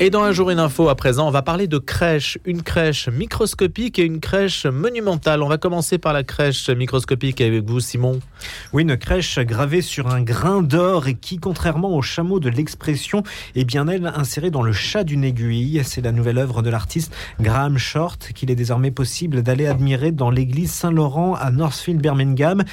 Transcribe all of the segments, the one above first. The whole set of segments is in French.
Et dans un jour une info à présent, on va parler de crèche, une crèche microscopique et une crèche monumentale. On va commencer par la crèche microscopique avec vous Simon. Oui, une crèche gravée sur un grain d'or et qui contrairement au chameau de l'expression est bien elle insérée dans le chat d'une aiguille. C'est la nouvelle œuvre de l'artiste Graham Short qu'il est désormais possible d'aller admirer dans l'église Saint-Laurent à Northfield Birmingham.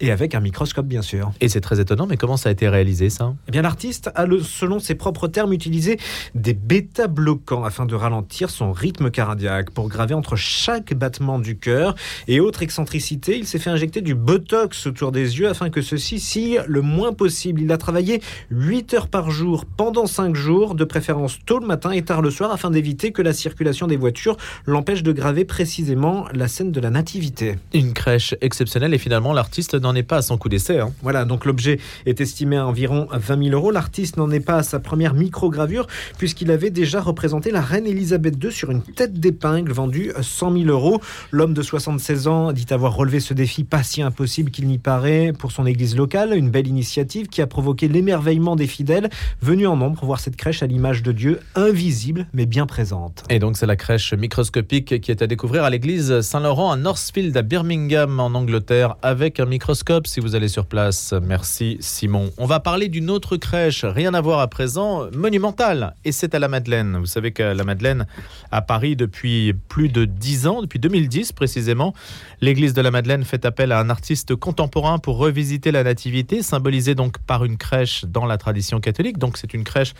Et avec un microscope, bien sûr. Et c'est très étonnant, mais comment ça a été réalisé, ça? Eh bien, l'artiste a, le, selon ses propres termes, utilisé des bêta-bloquants afin de ralentir son rythme cardiaque pour graver entre chaque battement du cœur. Et autre excentricité, il s'est fait injecter du botox autour des yeux afin que ceci scie le moins possible. Il a travaillé 8 heures par jour pendant 5 jours, de préférence tôt le matin et tard le soir, afin d'éviter que la circulation des voitures l'empêche de graver précisément la scène de la nativité. Une crèche exceptionnelle et finalement, l'artiste n'en est pas à son coup d'essai. Hein. Voilà, donc l'objet est estimé à environ 20 000 euros. L'artiste n'en est pas à sa première microgravure puisqu'il avait déjà représenté la reine Elisabeth II sur une tête d'épingle vendue 100 000 euros. L'homme de 76 ans dit avoir relevé ce défi pas si impossible qu'il n'y paraît pour son église locale. Une belle initiative qui a provoqué l'émerveillement des fidèles venus en nombre voir cette crèche à l'image de Dieu, invisible mais bien présente. Et donc c'est la crèche microscopique qui est à découvrir à l'église Saint-Laurent à Northfield à Birmingham en Angleterre avec un microscope si vous allez sur place. Merci Simon. On va parler d'une autre crèche, rien à voir à présent, monumentale. Et c'est à la Madeleine. Vous savez qu'à la Madeleine, à Paris, depuis plus de 10 ans, depuis 2010 précisément, l'église de la Madeleine fait appel à un artiste contemporain pour revisiter la nativité, symbolisée donc par une crèche dans la tradition catholique. Donc c'est une crèche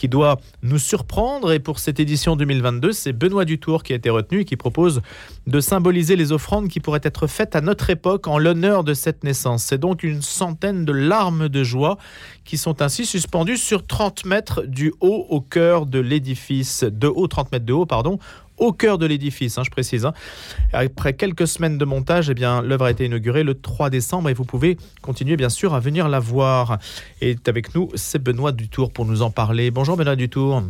qui doit nous surprendre. Et pour cette édition 2022, c'est Benoît Dutour qui a été retenu et qui propose de symboliser les offrandes qui pourraient être faites à notre époque en l'honneur de cette naissance. C'est donc une centaine de larmes de joie qui sont ainsi suspendues sur 30 mètres du haut au cœur de l'édifice, de haut, 30 mètres de haut, pardon, au cœur de l'édifice, hein, je précise. Hein. Après quelques semaines de montage, eh bien, l'œuvre a été inaugurée le 3 décembre et vous pouvez continuer bien sûr à venir la voir. Et avec nous, c'est Benoît Dutour pour nous en parler. Bonjour Benoît Dutour.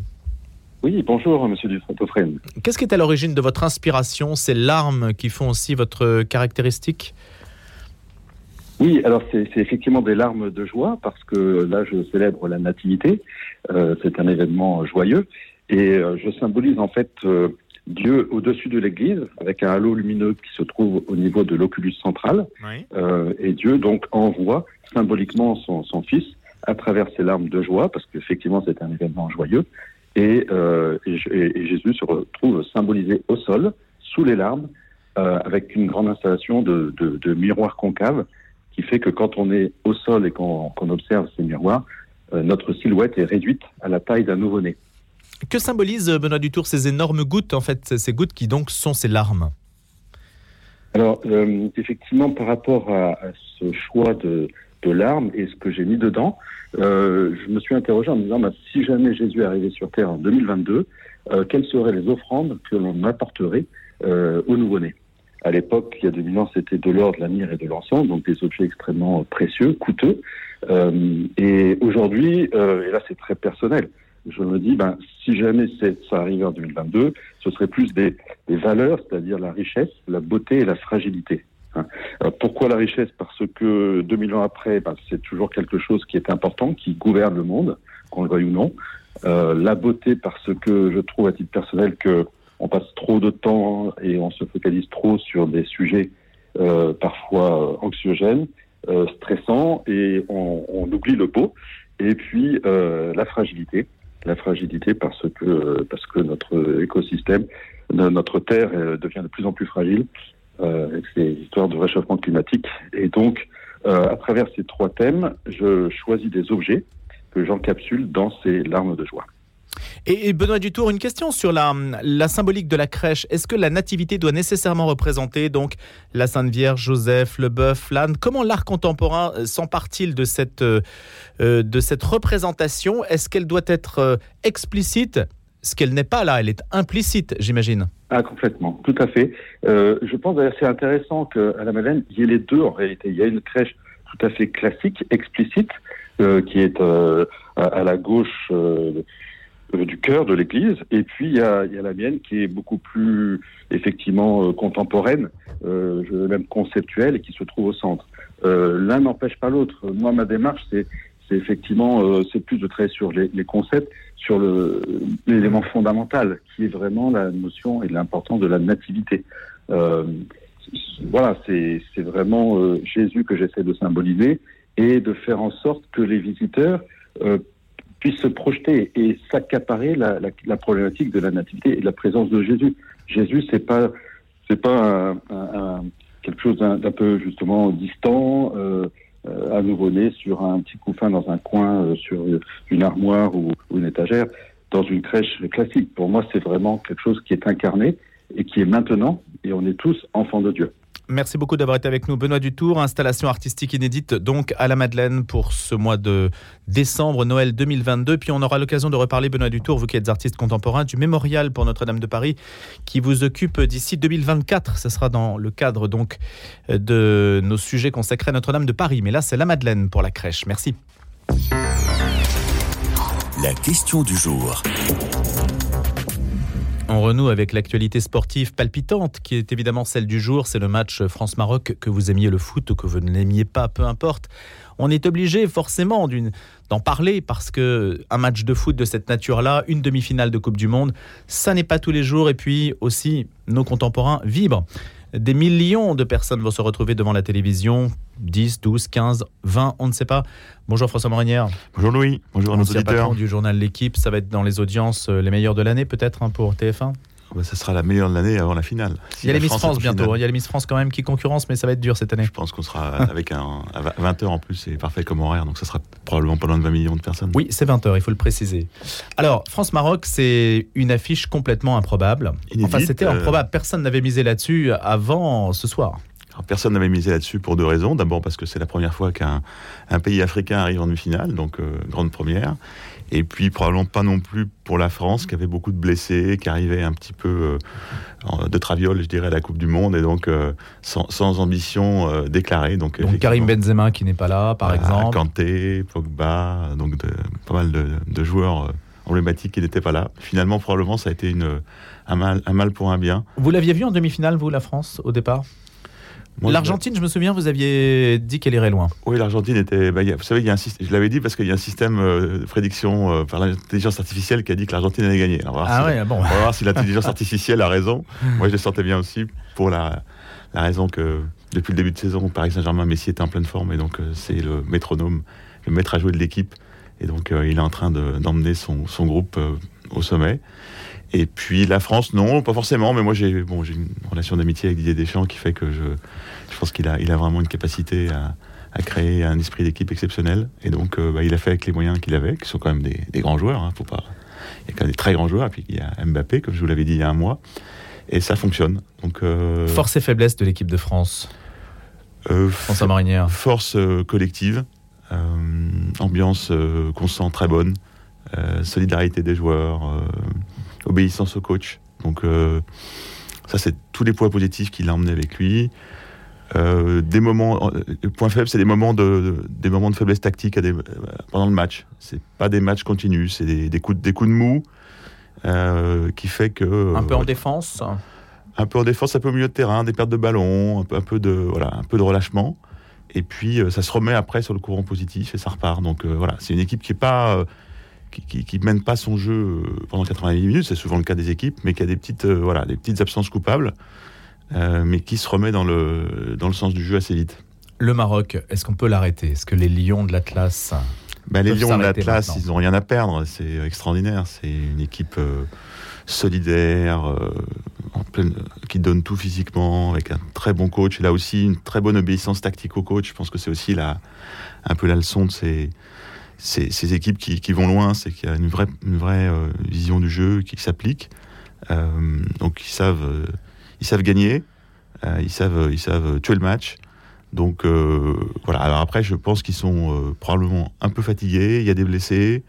Oui, bonjour Monsieur Dufresne. Qu'est-ce qui est à l'origine de votre inspiration Ces larmes qui font aussi votre caractéristique? Oui, alors c'est effectivement des larmes de joie parce que là je célèbre la nativité, euh, c'est un événement joyeux et euh, je symbolise en fait euh, Dieu au-dessus de l'église, avec un halo lumineux qui se trouve au niveau de l'oculus central. Euh, et Dieu donc envoie symboliquement son, son, Fils à travers ses larmes de joie, parce qu'effectivement c'est un événement joyeux. Et, euh, et, et, Jésus se retrouve symbolisé au sol, sous les larmes, euh, avec une grande installation de, de, de, miroirs concaves, qui fait que quand on est au sol et qu'on observe ces miroirs, euh, notre silhouette est réduite à la taille d'un nouveau-né. Que symbolise, euh, Benoît Dutour, ces énormes gouttes, en fait, ces gouttes qui donc sont ces larmes? Alors, euh, effectivement, par rapport à, ce choix de, larmes et ce que j'ai mis dedans, euh, je me suis interrogé en me disant, bah, si jamais Jésus arrivait sur Terre en 2022, quelles seraient les offrandes que l'on apporterait au nouveau-né? À l'époque, il y a 2000 ans, c'était de l'or, de la myrrhe et de l'encens, donc des objets extrêmement précieux, coûteux. et aujourd'hui, et là c'est très personnel, je me dis, ben, si jamais ça arrivait en 2022, ce serait plus des, valeurs, c'est-à-dire la richesse, la beauté et la fragilité. Hein. pourquoi la richesse? Parce que 2000 ans après, ben, c'est toujours quelque chose qui est important, qui gouverne le monde, qu'on le veuille ou non. Euh, la beauté parce que je trouve à titre personnel que on passe trop de temps et on se focalise trop sur des sujets euh, parfois anxiogènes, euh, stressants, et on, on, oublie le beau. Et puis la fragilité la fragilité parce que, parce que notre écosystème, notre Terre euh, devient de plus en plus fragile euh, avec ces histoires de réchauffement climatique. Et donc, euh, à travers ces trois thèmes, je choisis des objets que j'encapsule dans ces larmes de joie. Et, Benoît Dutour, une question sur la, symbolique de la crèche. Est-ce que la nativité doit nécessairement représenter donc la Sainte Vierge, Joseph, le bœuf, l'âne? Comment l'art contemporain euh, s'empare-t-il de cette, euh, euh, de cette représentation? Est-ce qu'elle doit être explicite? Ce qu'elle n'est pas là, elle est implicite, j'imagine. Ah, complètement, tout à fait. je pense d'ailleurs c'est intéressant qu'à la Madeleine, il y ait les deux en réalité. Il y a une crèche tout à fait classique, explicite, qui est à, la gauche du cœur de l'Église. Et puis il y a, y a, la mienne qui est beaucoup plus effectivement euh, contemporaine, euh, même conceptuelle, et qui se trouve au centre. Euh, L'un n'empêche pas l'autre. Moi, ma démarche, c'est effectivement, euh, c'est plus de travailler sur les, les concepts, sur l'élément fondamental qui est vraiment la notion et l'importance de la nativité. Euh, voilà, c'est vraiment euh, Jésus que j'essaie de symboliser et de faire en sorte que les visiteurs euh, puissent se projeter et s'accaparer la, la, la, problématique de la nativité et de la présence de Jésus. Jésus, c'est pas c'est pas quelque chose d'un peu justement distant. Euh, euh, à nouveau-né sur un petit couffin dans un coin, euh, sur une armoire ou, ou, une étagère, dans une crèche classique. Pour moi, c'est vraiment quelque chose qui est incarné et qui est maintenant, et on est tous enfants de Dieu. Merci beaucoup d'avoir été avec nous. Benoît Dutour, installation artistique inédite donc à la Madeleine pour ce mois de décembre, Noël 2022. Puis on aura l'occasion de reparler, Benoît Dutour, vous qui êtes artiste contemporain, du mémorial pour Notre-Dame de Paris qui vous occupe d'ici 2024. Ce sera dans le cadre donc de nos sujets consacrés à Notre-Dame de Paris. Mais là, c'est la Madeleine pour la crèche. Merci. La question du jour. On renoue avec l'actualité sportive palpitante qui est évidemment celle du jour. C'est le match France-Maroc. Que vous aimiez le foot ou que vous ne l'aimiez pas, peu importe. On est obligé forcément d'en parler parce que un match de foot de cette nature-là, une demi-finale de Coupe du Monde, ça n'est pas tous les jours. Et puis aussi, nos contemporains vibrent. Des millions de personnes vont se retrouver devant la télévision, 10, 12, 15, 20, on ne sait pas. Bonjour François Morinière. Bonjour Louis, bonjour à nos auditeurs. du journal L'équipe, ça va être dans les audiences les meilleures de l'année peut-être hein, pour TF1 bah, ça sera la meilleure de l'année avant la finale. Si il y a les Miss France, France bientôt. Finale. Il y a les Miss France quand même qui concurrence, mais ça va être dur cette année. Je pense qu'on sera avec un à 20 heures en plus, c'est parfait comme horaire, donc ça sera probablement pas loin de 20 millions de personnes. Oui, c'est 20 heures, il faut le préciser. Alors France-Maroc, c'est une affiche complètement improbable. Inédite, enfin, c'était euh... improbable. Personne n'avait misé là-dessus avant ce soir. Personne n'avait misé là-dessus pour deux raisons. D'abord parce que c'est la première fois qu'un pays africain arrive en demi-finale, donc euh, grande première. Et puis probablement pas non plus pour la France, qui avait beaucoup de blessés, qui arrivait un petit peu euh, de traviole, je dirais, à la Coupe du Monde, et donc euh, sans, sans, ambition déclarée. Donc, donc Karim Benzema qui n'est pas là, par exemple. Kanté, Pogba, donc de, pas mal de, de joueurs emblématiques qui n'étaient pas là. Finalement, probablement, ça a été une, un, mal, un mal pour un bien. Vous l'aviez vu en demi-finale, vous, la France, au départ? L'Argentine, je me souviens, vous aviez dit qu'elle irait loin. Oui, l'Argentine était. Bah, vous savez, il y a un, je l'avais dit parce qu'il y a un système euh, de prédiction euh, par l'intelligence artificielle qui a dit que l'Argentine allait gagner. Alors, ah si ouais, bon. On va voir si l'intelligence artificielle a raison. Moi, je le sentais bien aussi pour la, la raison que depuis le début de saison, Paris Saint-Germain, Messi était en pleine forme et donc euh, c'est le métronome, le maître à jouer de l'équipe. Et donc, euh, il est en train d'emmener de, son, son, groupe euh, au sommet. Et puis la France, non, pas forcément, mais moi j'ai bon, une relation d'amitié avec Didier Deschamps qui fait que je pense qu'il a, il a vraiment une capacité à, à créer un esprit d'équipe exceptionnel. Et donc euh, bah, il a fait avec les moyens qu'il avait, qui sont quand même des, des grands joueurs. Hein, faut pas... Il y a quand même des très grands joueurs, et puis il y a Mbappé, comme je vous l'avais dit il y a un mois. Et ça fonctionne. Donc, euh... Force et faiblesse de l'équipe de France euh, François Marinière. Force euh, collective, euh, ambiance qu'on sent très bonne, solidarité des joueurs obéissance au coach. Donc ça, c'est tous les points positifs qu'il a emmené avec lui. Euh, des moments, le point faible, c'est des moments de, de, des moments de faiblesse tactique à des, pendant le match. C'est pas des matchs continus, c'est des, des, coups, des coups de mou euh, qui fait que un peu en défense. Un peu en défense, un peu au milieu de terrain, des pertes de ballon, un peu, un peu de voilà, un peu de relâchement. Et puis ça se remet après sur le courant positif et ça repart. Donc voilà, c'est une équipe qui est pas qui, qui, qui, mène pas son jeu pendant 90 minutes, c'est souvent le cas des équipes, mais qui a des petites, euh, voilà, des petites absences coupables, euh, mais qui se remet dans le, dans le sens du jeu assez vite. Le Maroc, est-ce qu'on peut l'arrêter? Est-ce que les Lions de l'Atlas ben, Les Lions de l'Atlas, ils n'ont rien à perdre, c'est extraordinaire, c'est une équipe euh, solidaire, euh, en pleine, qui donne tout physiquement, avec un très bon coach, et là aussi une très bonne obéissance tactique au coach, je pense que c'est aussi la, un peu la leçon de ces ces, ces, équipes qui, qui, vont loin, c'est qu'il y a une vraie, une vraie vision du jeu qui, s'applique. Donc ils savent, ils savent gagner, ils savent, ils savent tuer le match. Donc voilà. Alors après, je pense qu'ils sont probablement un peu fatigués. Il y a des blessés.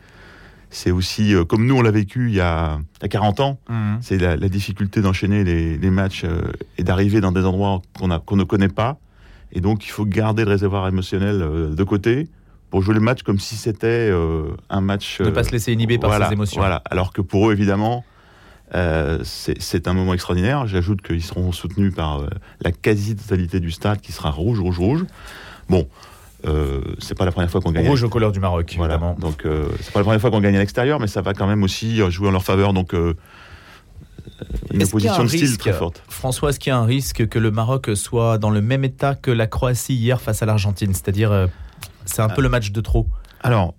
C'est aussi comme nous on l'a vécu il y a, il y a 40 ans. Mmh. C'est la, la, difficulté d'enchaîner les, les, matchs et d'arriver dans des endroits qu'on qu'on ne connaît pas. Et donc il faut garder le réservoir émotionnel de côté pour jouer le match comme si c'était euh, un match. Ne pas se laisser inhiber par voilà, ses émotions. Voilà. Alors que pour eux, évidemment, euh, c'est un moment extraordinaire. J'ajoute qu'ils seront soutenus par euh, la quasi-totalité du stade qui sera rouge, rouge, rouge. Bon, Euh, c'est pas la première fois qu'on gagne. Rouge aux couleurs du Maroc, voilà. évidemment. Donc euh, c'est pas la première fois qu'on gagne à l'extérieur, mais ça va quand même aussi jouer en leur faveur. Donc euh, une opposition de style très forte. François, est-ce qu'il y a un risque que le Maroc soit dans le même état que la Croatie hier face à l'Argentine? C'est-à-dire, euh, c'est un peu le match de trop Alors,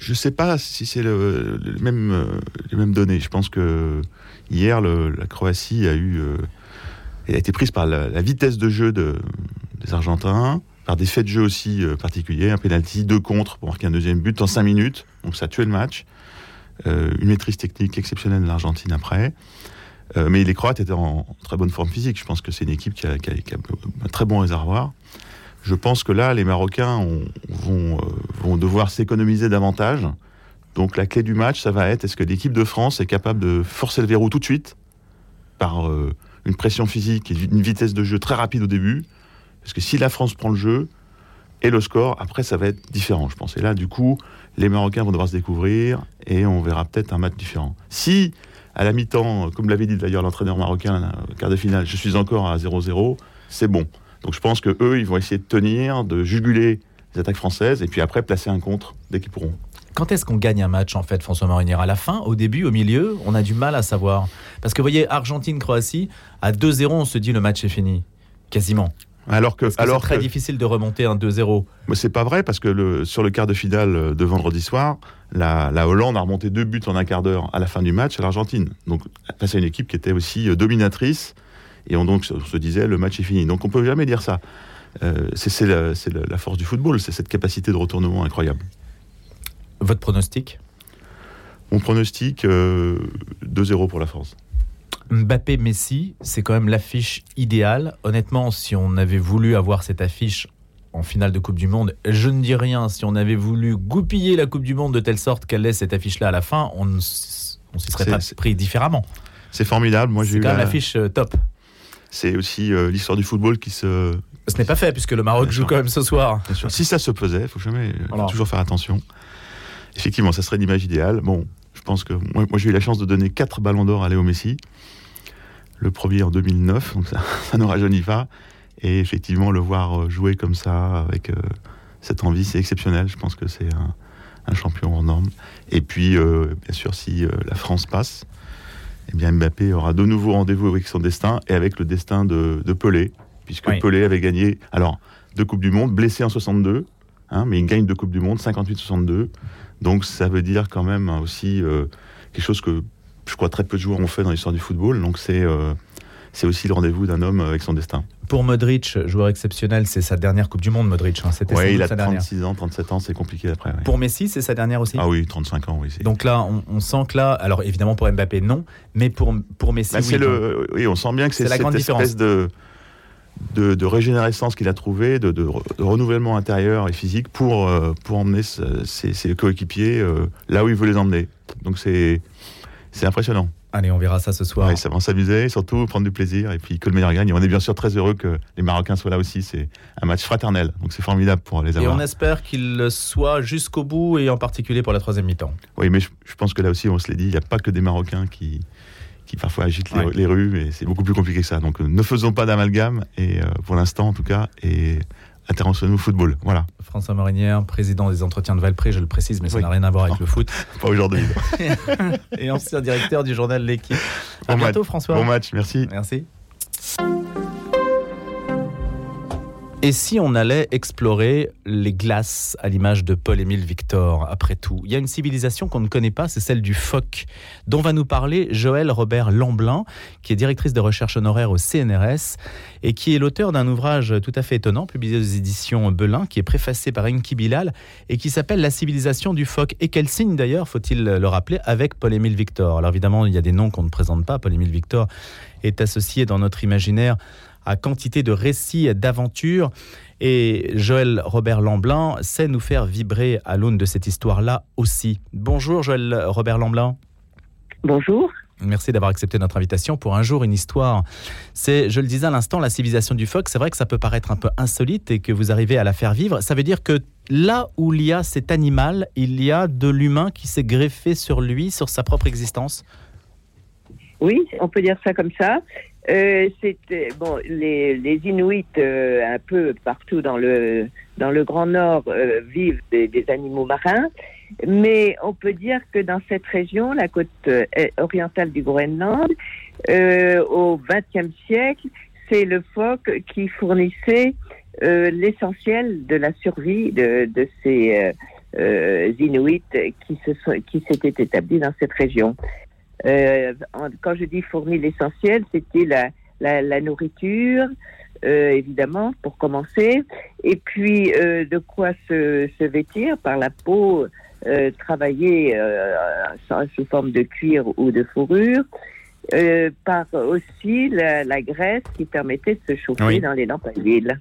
je ne sais pas si c'est le, le même, euh, les mêmes données. Je pense que hier, la Croatie a eu, euh, a été prise par la, vitesse de jeu de, des Argentins, par des faits de jeu aussi euh, particuliers, un penalty, deux contre pour marquer un deuxième but en cinq minutes. Donc ça a tué le match. Une maîtrise technique exceptionnelle de l'Argentine après. Mais les Croates étaient en très bonne forme physique. Je pense que c'est une équipe qui a- qui a un très bon réservoir. Je pense que là, les Marocains ont- vont, euh, vont devoir s'économiser davantage. Donc la clé du match, ça va être est-ce que l'équipe de France est capable de forcer le verrou tout de suite par euh, une pression physique et une vitesse de jeu très rapide au début? Parce que si la France prend le jeu et le score, après ça va être différent, je pense. Et là, du coup, les Marocains vont devoir se découvrir et on verra peut-être un match différent. Si à la mi-temps, comme l'avait dit d'ailleurs l'entraîneur marocain quart de finale, je suis encore à 0-0, c'est bon. Donc je pense que eux, ils vont essayer de tenir, de juguler les attaques françaises et puis après placer un contre dès qu'ils pourront. Quand est-ce qu'on gagne un match, en fait, François Marinière? À la fin, au début, au milieu On a du mal à savoir. Parce que, vous voyez, Argentine-Croatie, à 2-0, on se dit le match est fini. Quasiment. Alors que, Parce que alors c'est très que- difficile de remonter un 2-0. Mais c'est pas vrai parce que le, sur le quart de finale de vendredi soir, la, la Hollande a remonté deux buts en un quart d'heure à la fin du match à l'Argentine. Donc face à une équipe qui était aussi euh, dominatrice et on donc se- se disait le match est fini. Donc on peut jamais dire ça. Euh, c'est la, force du football, c'est cette capacité de retournement incroyable. Votre pronostic? Mon pronostic euh, 2-0 pour la France. Mbappé-Messi, c'est quand même l'affiche idéale. Honnêtement, si on avait voulu avoir cette affiche en finale de Coupe du Monde, je ne dis rien. Si on avait voulu goupiller la Coupe du Monde de telle sorte qu'elle laisse cette affiche-là à la fin, on ne s'y serait pas pris différemment. C'est formidable. Moi j'ai C'est eu quand même la- l'affiche euh, top. C'est aussi euh, l'histoire du football qui se Ce n'est pas fait puisque le Maroc Bien joue sûr. quand même ce soir. Bien sûr. Si ça se faisait, il faut jamais, Voilà. toujours faire attention. Effectivement, ça serait l'image idéale. Bon, je pense que moi, moi, j'ai eu la chance de donner quatre ballons d'or à Léo Messi. Le premier en 2009, donc ça, ça ne rajeunit pas. Et effectivement, le voir euh, jouer comme ça, avec euh, cette envie, c'est exceptionnel. Je pense que c'est un, un champion hors norme. Et puis, euh, bien sûr, si euh, la France passe, eh bien Mbappé aura de nouveau rendez-vous avec son destin et avec le destin de, de Pelé, puisque Oui. Pelé avait gagné, alors, deux Coupes du Monde, blessé en 62, hein, mais il gagne deux Coupes du Monde, 58-62. Donc ça veut dire quand même hein, aussi euh, quelque chose que je crois très peu de joueurs ont fait dans l'histoire du football. Donc c'est euh, c'est aussi le rendez-vous d'un homme avec son destin. Pour Modric, joueur exceptionnel, c'est sa dernière Coupe du Monde, Modric. hein. C'était Ouais, il a sa dernière. 36 ans, 37 ans, c'est compliqué après. ouais. Pour Messi, c'est sa dernière aussi? Ah oui, 35 ans, oui. Donc là, on, on sent que là, alors évidemment pour Mbappé, non, mais pour, pour Messi, Bah, oui. c'est le, oui, on sent bien que c'est cette grande espèce de, de, de régénérescence qu'il a trouvé, de, de re- de renouvellement intérieur et physique pour, euh, pour emmener ses, ses coéquipiers euh, là où il veut les emmener. Donc c'est impressionnant. Allez, on verra ça ce soir. Ouais, ça va s'amuser, surtout prendre du plaisir et puis que le meilleur gagne. Et on est bien sûr très heureux que les Marocains soient là aussi. C'est un match fraternel, donc c'est formidable pour les Et avoir. on espère qu'il le soit jusqu'au bout et en particulier pour la troisième mi-temps. Oui, mais je, je pense que là aussi, on se l'est dit, il n'y a pas que des Marocains qui, qui parfois agitent Ouais. les rues, et c'est beaucoup plus compliqué que ça. Donc euh, ne faisons pas d'amalgame, et euh, pour l'instant en tout cas, et au football. Voilà, François Marinière, président des entretiens de Valpré, je le précise, mais ça Oui. n'a rien à voir avec le foot. pas aujourd'hui. Et ancien directeur du journal L'équipe. À Bon bientôt, match. François. bon match, merci. Merci. Et si on allait explorer les glaces à l'image de Paul-Émile Victor, après tout? Il y a une civilisation qu'on ne connaît pas, c'est celle du phoque, dont va nous parler Joël Robert Lamblin, qui est directrice de recherche honoraire au CNRS et qui est l'auteur d'un ouvrage tout à fait étonnant, publié aux éditions Belin, qui est préfacé par Enki Bilal et qui s'appelle La civilisation du phoque. Et quel signe d'ailleurs, faut-il le rappeler, avec Paul-Émile Victor? Alors évidemment, il y a des noms qu'on ne présente pas. Paul-Émile Victor est associé dans notre imaginaire à quantité de récits, d'aventures. Et Joël Robert Lamblin sait nous faire vibrer à l'aune de cette histoire-là aussi. Bonjour Joël Robert Lamblin. Bonjour. Merci d'avoir accepté notre invitation pour un jour une histoire. C'est, je le disais à l'instant, la civilisation du phoque. C'est vrai que ça peut paraître un peu insolite et que vous arrivez à la faire vivre. Ça veut dire que là où il y a cet animal, il y a de l'humain qui s'est greffé sur lui, sur sa propre existence? Oui, on peut dire ça comme ça. Euh, bon, les, Inuits euh, un peu partout dans le dans le Grand Nord euh, vivent des, animaux marins, mais on peut dire que dans cette région, la côte orientale du Groenland, au XXe siècle, c'est le phoque qui fournissait l'essentiel de la survie de, ces Inuits qui se qui s'étaient établis dans cette région. Euh, quand je dis fournir l'essentiel, c'était la, la, la, nourriture, euh, évidemment, pour commencer, et puis euh, de quoi se, se, vêtir par la peau euh, travaillée euh, sous forme de cuir ou de fourrure, euh, par aussi la, la, graisse qui permettait de se chauffer oui. dans les lampes à huile.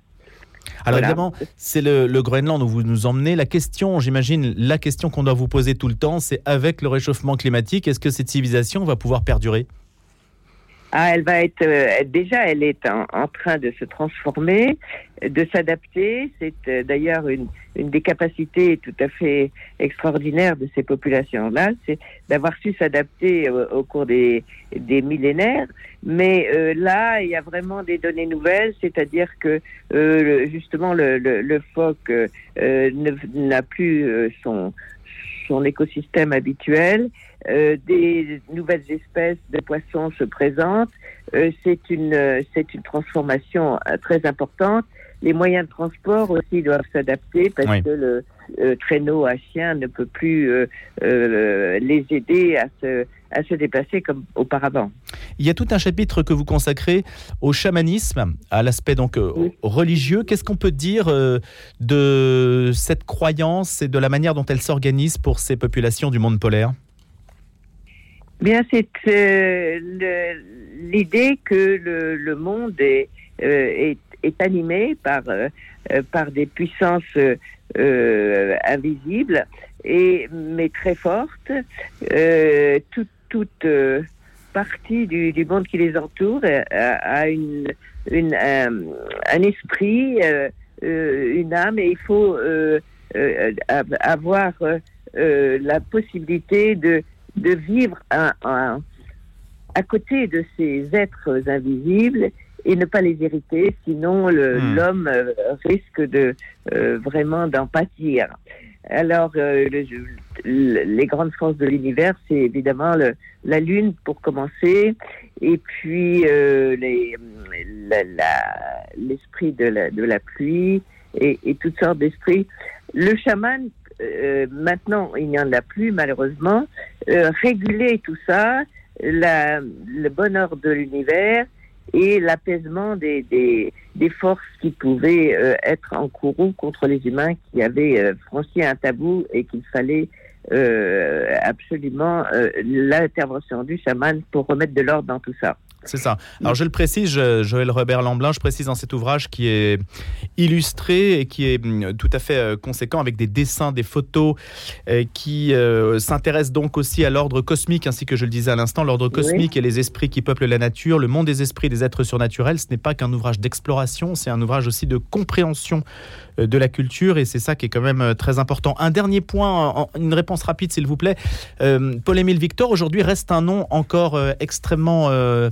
Alors voilà. évidemment, c'est le, le, Groenland où vous nous emmenez. La question, j'imagine, la question qu'on doit vous poser tout le temps, c'est avec le réchauffement climatique, est-ce que cette civilisation va pouvoir perdurer? Ah, elle va être euh, déjà, elle est en, en, train de se transformer, de s'adapter. C'est euh, d'ailleurs une, une, des capacités tout à fait extraordinaires de ces populations-là, c'est d'avoir su s'adapter au, au, cours des, des millénaires. Mais euh, là, il y a vraiment des données nouvelles, c'est-à-dire que euh, justement le, le, le phoque euh, n'a plus son son écosystème habituel. Euh, des nouvelles espèces de poissons se présentent. Euh, c'est une c'est une transformation euh, très importante. Les moyens de transport aussi doivent s'adapter parce oui. que le euh, traîneau à chien ne peut plus euh, les aider à se à se déplacer comme auparavant. Il y a tout un chapitre que vous consacrez au chamanisme, à l'aspect donc oui. religieux. Qu'est-ce qu'on peut dire de cette croyance et de la manière dont elle s'organise pour ces populations du monde polaire? Bien, c'est euh, l'idée que le, le, monde est, euh, est, est, animé par, euh, par des puissances invisibles, et, mais très fortes. toute toute partie du, du, monde qui les entoure a, a une, une, un, un esprit, une âme, et il faut avoir la possibilité de de vivre un, un, à côté de ces êtres invisibles et ne pas les hériter, sinon l'homme hmm. euh, risque de euh, vraiment d'en pâtir. Alors, euh, le, les grandes forces de l'univers, c'est évidemment le, la Lune pour commencer, et puis euh, l'esprit la, de, la, de la pluie et, et toutes sortes d'esprits. Le chaman euh, maintenant, il n'y en a plus, malheureusement. Euh, réguler tout ça, la, le bonheur de l'univers et l'apaisement des, des, forces qui pouvaient euh, être en courroux contre les humains qui avaient euh, franchi un tabou et qu'il fallait euh, absolument l'intervention du chaman pour remettre de l'ordre dans tout ça. C'est ça. Alors je le précise, Joël Robert Lamblin, je précise dans cet ouvrage qui est illustré et qui est mm, tout à fait euh, conséquent avec des dessins, des photos euh, qui euh, s'intéressent donc aussi à l'ordre cosmique, ainsi que je le disais à l'instant, l'ordre cosmique oui. et les esprits qui peuplent la nature, le monde des esprits, des êtres surnaturels. Ce n'est pas qu'un ouvrage d'exploration, c'est un ouvrage aussi de compréhension de la culture et c'est ça qui est quand même très important. Un dernier point, une réponse rapide s'il vous plaît. Euh, Paul-Émile Victor aujourd'hui reste un nom encore euh, extrêmement euh,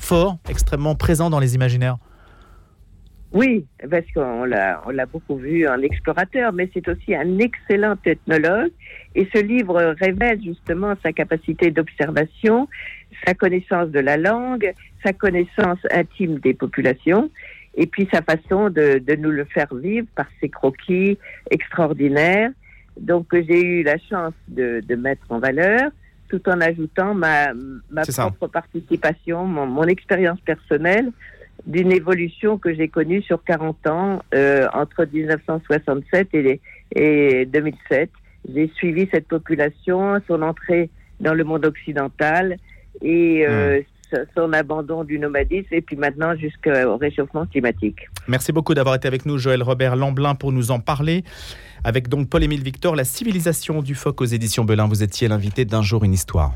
extrêmement présent dans les imaginaires. Oui, parce qu'on l'a, on l'a beaucoup vu en explorateur, mais c'est aussi un excellent ethnologue. Et ce livre révèle justement sa capacité d'observation, sa connaissance de la langue, sa connaissance intime des populations et puis sa façon de, nous le faire vivre par ses croquis extraordinaires. Donc j'ai eu la chance de, mettre en valeur tout en ajoutant ma, ma propre ça. participation, mon, mon expérience personnelle d'une évolution que j'ai connue sur 40 ans euh, entre 1967 et, et 2007. J'ai suivi cette population, son entrée dans le monde occidental et euh, mmh son abandon du nomadisme et puis maintenant jusqu'au réchauffement climatique. Merci beaucoup d'avoir été avec nous, Joël Robert Lamblin, pour nous en parler. Avec donc Paul-Émile Victor, La civilisation du phoque aux éditions Belin. Vous étiez l'invité d'un jour une histoire.